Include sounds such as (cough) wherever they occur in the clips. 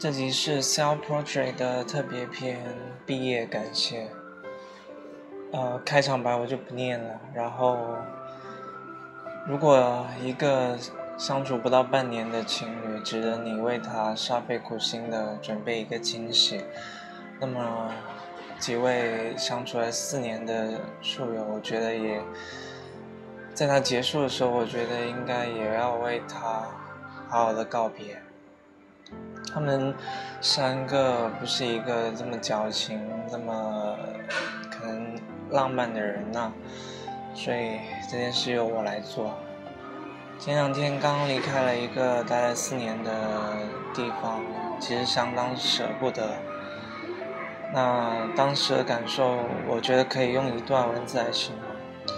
这集是 Self Portrait 的特别篇毕业感谢。呃，开场白我就不念了。然后，如果一个相处不到半年的情侣值得你为他煞费苦心的准备一个惊喜，那么几位相处了四年的宿友，我觉得也在他结束的时候，我觉得应该也要为他好好的告别。他们三个不是一个这么矫情、这么可能浪漫的人呐，所以这件事由我来做。前两天刚离开了一个待了四年的地方，其实相当舍不得。那当时的感受，我觉得可以用一段文字来形容。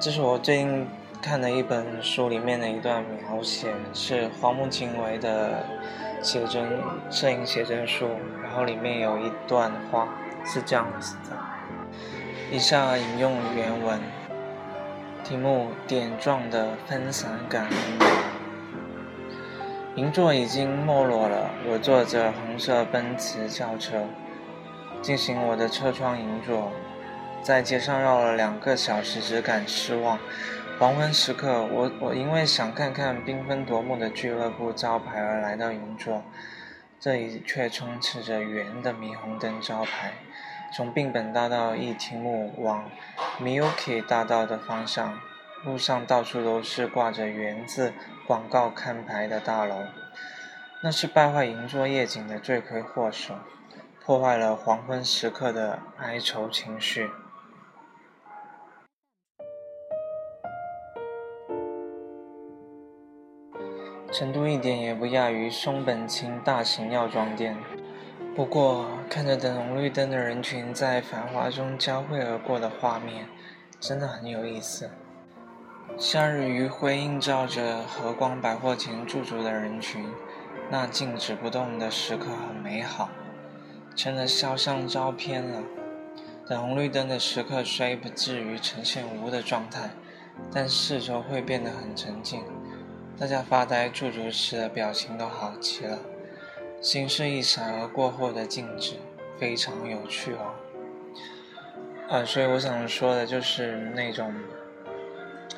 这是我最近看的一本书里面的一段描写，是荒木经惟的。写真摄影写真书，然后里面有一段话是这样子的，以下引用原文，题目点状的分散感。银座已经没落了，我坐着红色奔驰轿车，进行我的车窗银座，在街上绕了两个小时，只感失望。黄昏时刻，我我因为想看看缤纷夺目的俱乐部招牌而来到银座，这里却充斥着圆的霓虹灯招牌。从并本大道一厅目往 Miyuki 大道的方向，路上到处都是挂着圆字广告看牌的大楼，那是败坏银座夜景的罪魁祸首，破坏了黄昏时刻的哀愁情绪。成都一点也不亚于松本清大型药妆店。不过，看着等红绿灯的人群在繁华中交汇而过的画面，真的很有意思。夏日余晖映照着和光百货前驻足的人群，那静止不动的时刻很美好，成了肖像照片了。等红绿灯的时刻虽不至于呈现无的状态，但四周会变得很沉静。大家发呆驻足时的表情都好极了，心事一闪而过后的静止，非常有趣哦。啊，所以我想说的就是那种，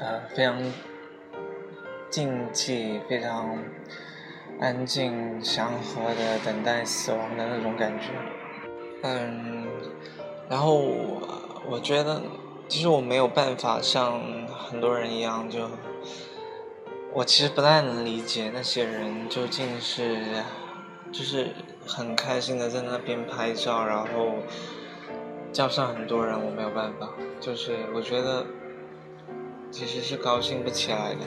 呃，非常静寂、非常安静、祥和的等待死亡的那种感觉。嗯，然后我觉得，其实我没有办法像很多人一样就。我其实不太能理解那些人究竟是，就是很开心的在那边拍照，然后叫上很多人，我没有办法，就是我觉得其实是高兴不起来的，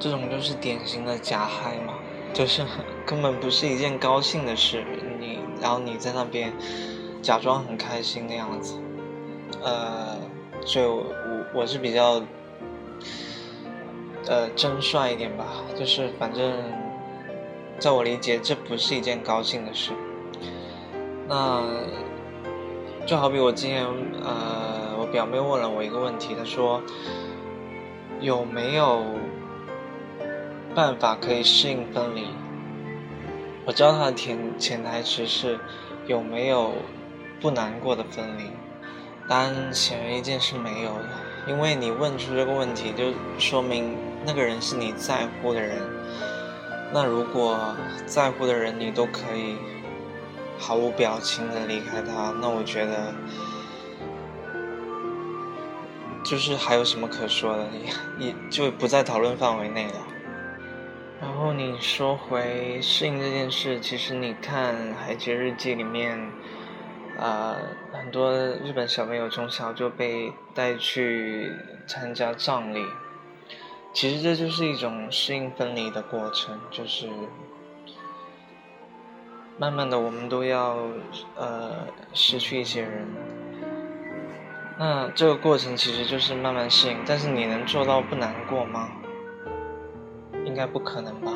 这种就是典型的假嗨嘛，就是 (laughs) 根本不是一件高兴的事，你然后你在那边假装很开心的样子，呃，所以我我是比较。呃，真帅一点吧，就是反正，在我理解，这不是一件高兴的事。那就好比我今天，呃，我表妹问了我一个问题，她说有没有办法可以适应分离？我知道她的潜潜台词是有没有不难过的分离，答案显而易见是没有的，因为你问出这个问题，就说明。那个人是你在乎的人，那如果在乎的人你都可以毫无表情的离开他，那我觉得就是还有什么可说的，也也就不在讨论范围内了。然后你说回适应这件事，其实你看《海街日记》里面，啊，很多日本小朋友从小就被带去参加葬礼。其实这就是一种适应分离的过程，就是慢慢的我们都要呃失去一些人，那这个过程其实就是慢慢适应。但是你能做到不难过吗？应该不可能吧。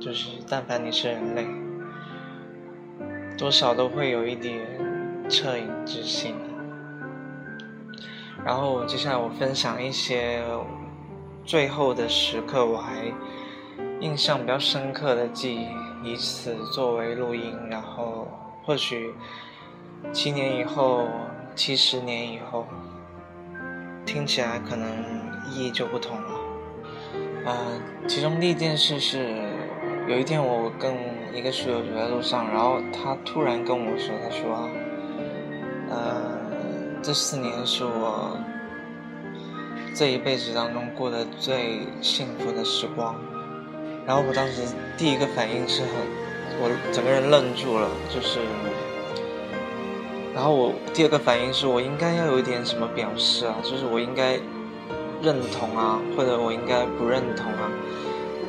就是但凡你是人类，多少都会有一点恻隐之心。然后接下来我分享一些。最后的时刻，我还印象比较深刻的记忆，以此作为录音，然后或许七年以后、七十年以后，听起来可能意义就不同了。呃，其中第一件事是，有一天我跟一个室友走在路上，然后他突然跟我说：“他说，呃，这四年是我。”这一辈子当中过得最幸福的时光，然后我当时第一个反应是很，我整个人愣住了，就是，然后我第二个反应是我应该要有一点什么表示啊，就是我应该认同啊，或者我应该不认同啊，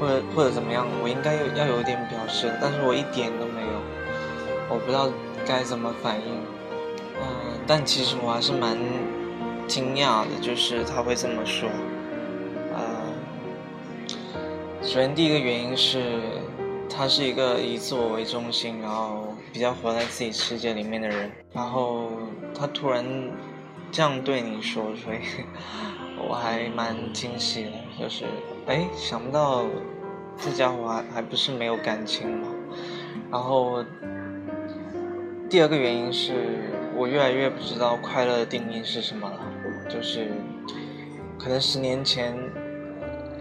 或者或者怎么样，我应该要有一点表示，但是我一点都没有，我不知道该怎么反应，嗯，但其实我还是蛮。惊讶的就是他会这么说，呃，首先第一个原因是，他是一个以自我为中心，然后比较活在自己世界里面的人，然后他突然这样对你说，所以 (laughs) 我还蛮惊喜的，就是哎，想不到这家伙还还不是没有感情嘛，然后第二个原因是我越来越不知道快乐的定义是什么了。就是，可能十年前，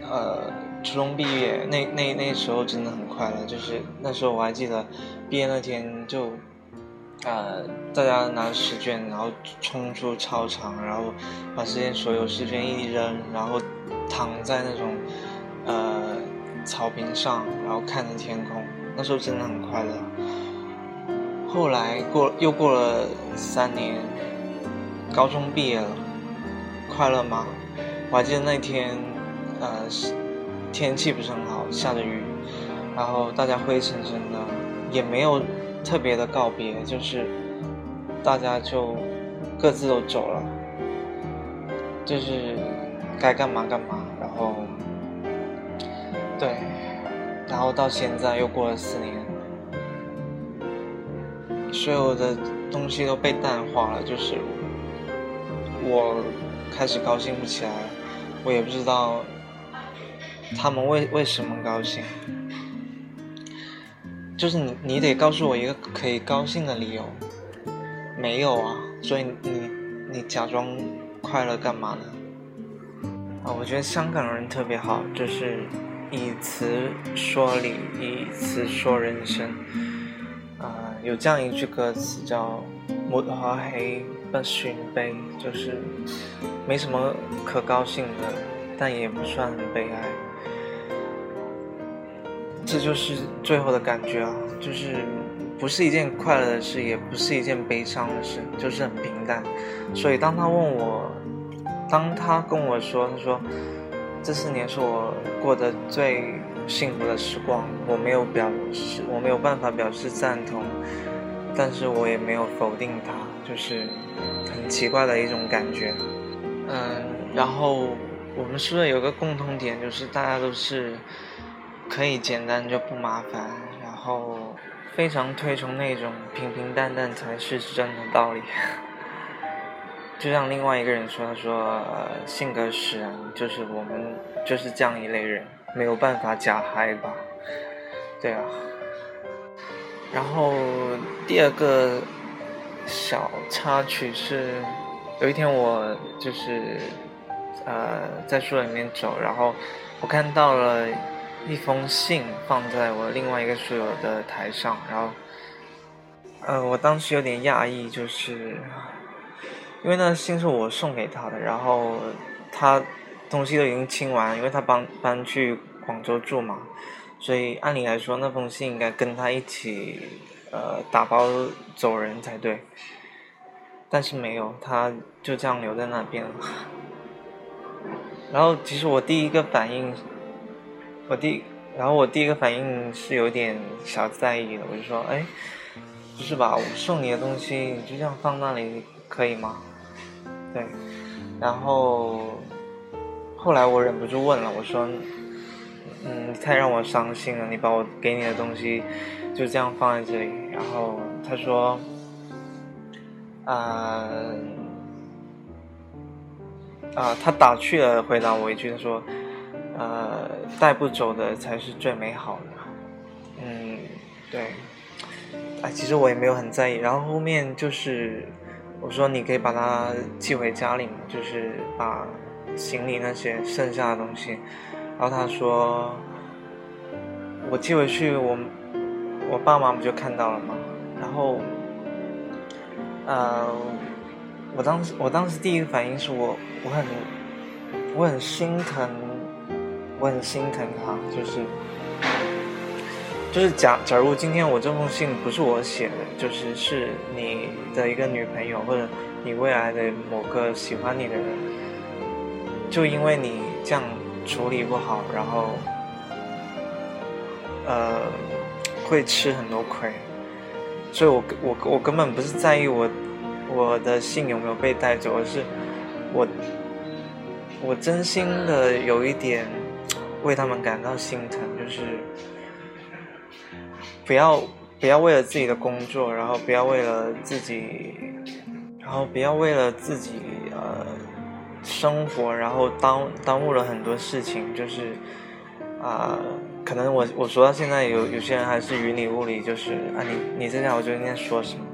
呃，初中毕业那那那时候真的很快乐。就是那时候我还记得，毕业那天就，呃，大家拿试卷，然后冲出操场，然后把之前所有试卷一扔，然后躺在那种呃草坪上，然后看着天空。那时候真的很快乐。后来过又过了三年，高中毕业了。快乐吗？我还记得那天，呃，天气不是很好，下着雨，然后大家灰沉沉的，也没有特别的告别，就是大家就各自都走了，就是该干嘛干嘛，然后对，然后到现在又过了四年，所有的东西都被淡化了，就是我。开始高兴不起来了，我也不知道他们为为什么高兴。就是你，你得告诉我一个可以高兴的理由。没有啊，所以你你假装快乐干嘛呢？啊，我觉得香港人特别好，就是以词说理，以词说人生。啊，有这样一句歌词叫“莫花黑”。不寻悲，就是没什么可高兴的，但也不算很悲哀。这就是最后的感觉啊，就是不是一件快乐的事，也不是一件悲伤的事，就是很平淡。所以当他问我，当他跟我说，他说这四年是我过得最幸福的时光，我没有表示，我没有办法表示赞同，但是我也没有否定他。就是很奇怪的一种感觉，嗯，然后我们宿舍有个共同点，就是大家都是可以简单就不麻烦，然后非常推崇那种平平淡淡才是真的道理。(laughs) 就像另外一个人说，他说性格使然，就是我们就是这样一类人，没有办法假嗨吧？对啊。然后第二个。小插曲是，有一天我就是，呃，在书里面走，然后我看到了一封信放在我另外一个书友的台上，然后，呃，我当时有点讶异，就是，因为那信是我送给他的，然后他东西都已经清完，因为他搬搬去广州住嘛，所以按理来说那封信应该跟他一起。呃，打包走人才对，但是没有，他就这样留在那边了。(laughs) 然后，其实我第一个反应，我第，然后我第一个反应是有点小在意的，我就说，哎，不是吧，我送你的东西你就这样放那里可以吗？对，然后后来我忍不住问了，我说，嗯，太让我伤心了，你把我给你的东西。就这样放在这里，然后他说：“啊啊，他打趣了回答我一句，他说：呃，带不走的才是最美好的。嗯，对。哎，其实我也没有很在意。然后后面就是我说你可以把它寄回家里嘛，就是把行李那些剩下的东西。然后他说我寄回去，我我爸妈不就看到了吗？然后，呃，我当时我当时第一个反应是我我很我很心疼，我很心疼他，就是就是假假如今天我这封信不是我写的，就是是你的一个女朋友或者你未来的某个喜欢你的人，就因为你这样处理不好，然后呃会吃很多亏。所以，我我我根本不是在意我我的信有没有被带走，而是我我真心的有一点为他们感到心疼，就是不要不要为了自己的工作，然后不要为了自己，然后不要为了自己呃生活，然后耽耽误了很多事情，就是啊。可能我我说到现在有有些人还是云里雾里，就是啊你你这家伙究竟在说什么？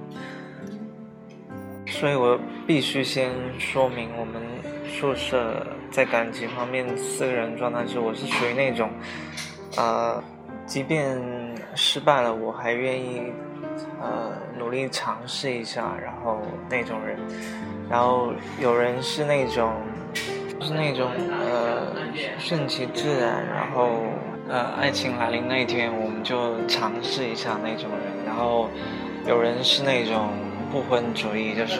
所以我必须先说明，我们宿舍在感情方面四个人状态是，我是属于那种，呃，即便失败了，我还愿意呃努力尝试一下，然后那种人。然后有人是那种，是那种呃顺其自然，然后。呃，爱情来临那一天，我们就尝试一下那种人。然后，有人是那种不婚主义，就是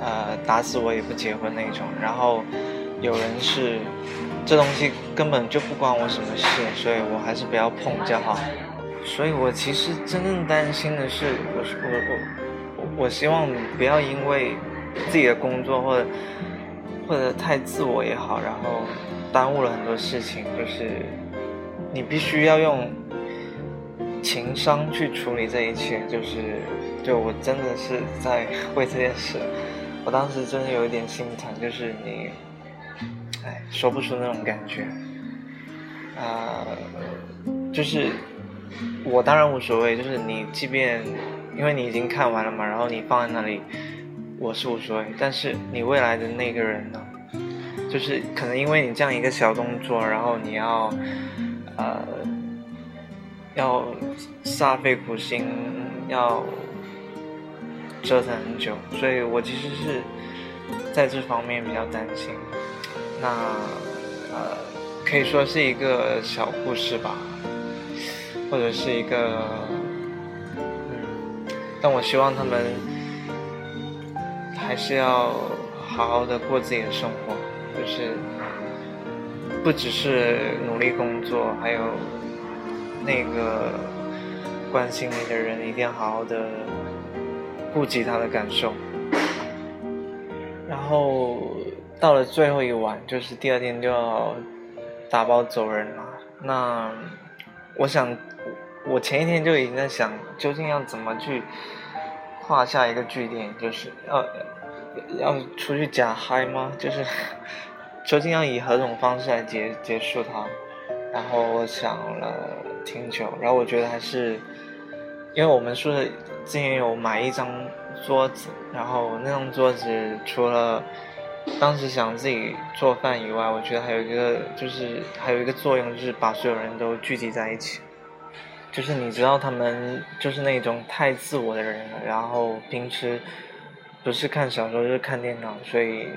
呃打死我也不结婚那种。然后，有人是这东西根本就不关我什么事，所以我还是不要碰比较好。所以我其实真正担心的是，我是我我我希望不要因为自己的工作或者或者太自我也好，然后耽误了很多事情，就是。你必须要用情商去处理这一切，就是，就我真的是在为这件事，我当时真的有一点心疼，就是你，哎，说不出那种感觉，啊，就是我当然无所谓，就是你即便因为你已经看完了嘛，然后你放在那里，我是无所谓，但是你未来的那个人呢，就是可能因为你这样一个小动作，然后你要。呃，要煞费苦心，要折腾很久，所以我其实是在这方面比较担心。那呃，可以说是一个小故事吧，或者是一个，嗯，但我希望他们还是要好好的过自己的生活，就是。不只是努力工作，还有那个关心你的人，一定要好好的顾及他的感受。然后到了最后一晚，就是第二天就要打包走人了。那我想，我前一天就已经在想，究竟要怎么去画下一个句点，就是要要出去假嗨吗？就是。究竟要以何种方式来结结束它？然后我想了挺久，然后我觉得还是，因为我们宿舍之前有买一张桌子，然后那张桌子除了当时想自己做饭以外，我觉得还有一个就是还有一个作用，就是把所有人都聚集在一起。就是你知道他们就是那种太自我的人，然后平时不是看小说就是看电脑，所以。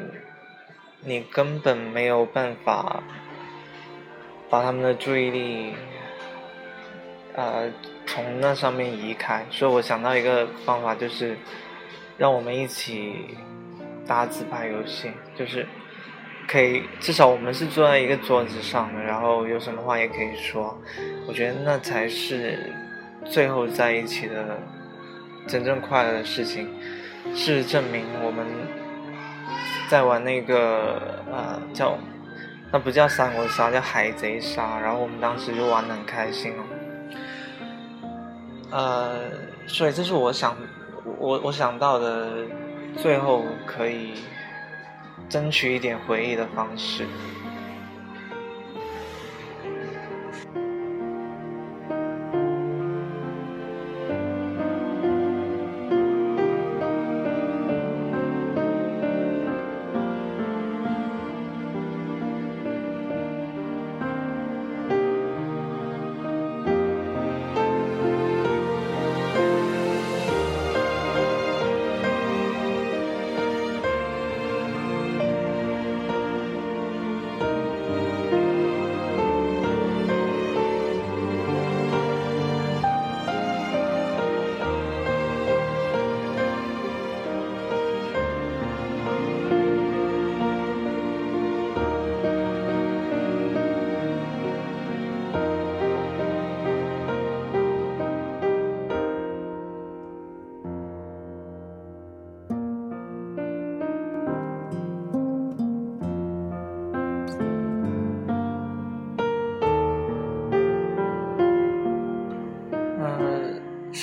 你根本没有办法把他们的注意力，呃，从那上面移开。所以我想到一个方法，就是让我们一起打自拍游戏，就是可以至少我们是坐在一个桌子上的，然后有什么话也可以说。我觉得那才是最后在一起的真正快乐的事情。事实证明，我们。在玩那个呃叫，那不叫三国杀，叫海贼杀。然后我们当时就玩的很开心哦。呃，所以这是我想我我想到的最后可以争取一点回忆的方式。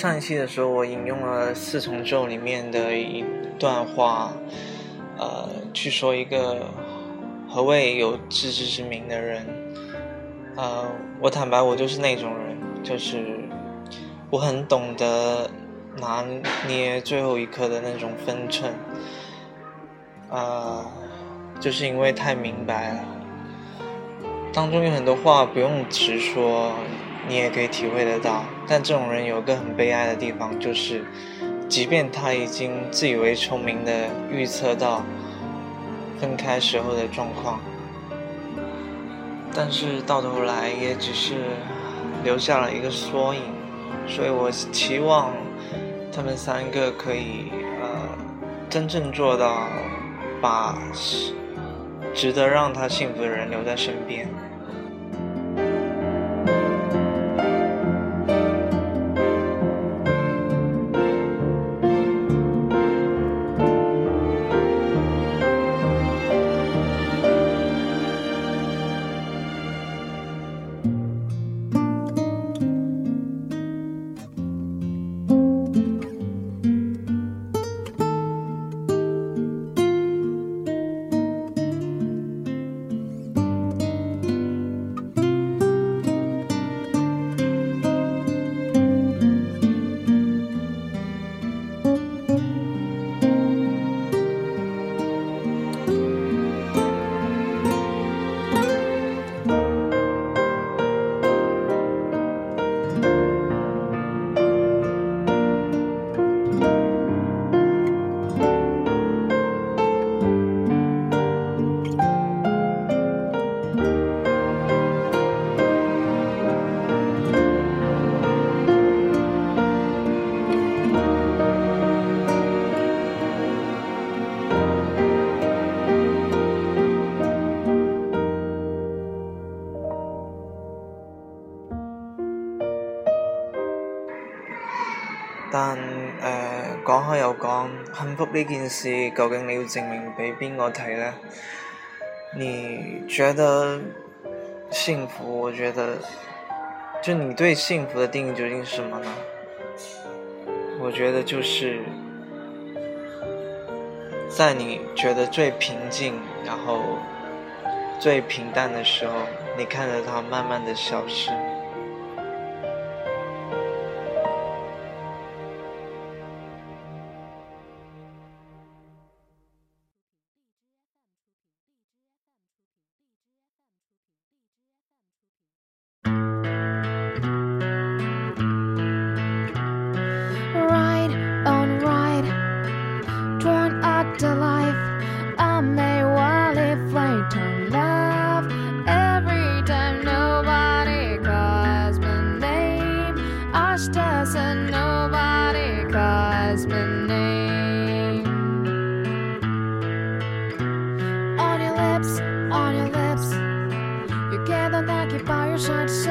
上一期的时候，我引用了四重奏里面的一段话，呃，去说一个何谓有自知之明的人。呃，我坦白，我就是那种人，就是我很懂得拿捏最后一刻的那种分寸。呃，就是因为太明白了，当中有很多话不用直说。你也可以体会得到，但这种人有个很悲哀的地方，就是，即便他已经自以为聪明的预测到分开时候的状况，但是到头来也只是留下了一个缩影。所以我期望他们三个可以呃真正做到把值得让他幸福的人留在身边。呢件事究竟你要證明俾邊個睇呢？你覺得幸福？我覺得，就你對幸福的定義究竟是什麼呢？我覺得就是，在你覺得最平靜，然後最平淡的時候，你看着它慢慢的消失。house and nobody calls me name. On your lips, on your lips, you get can't occupy your shut.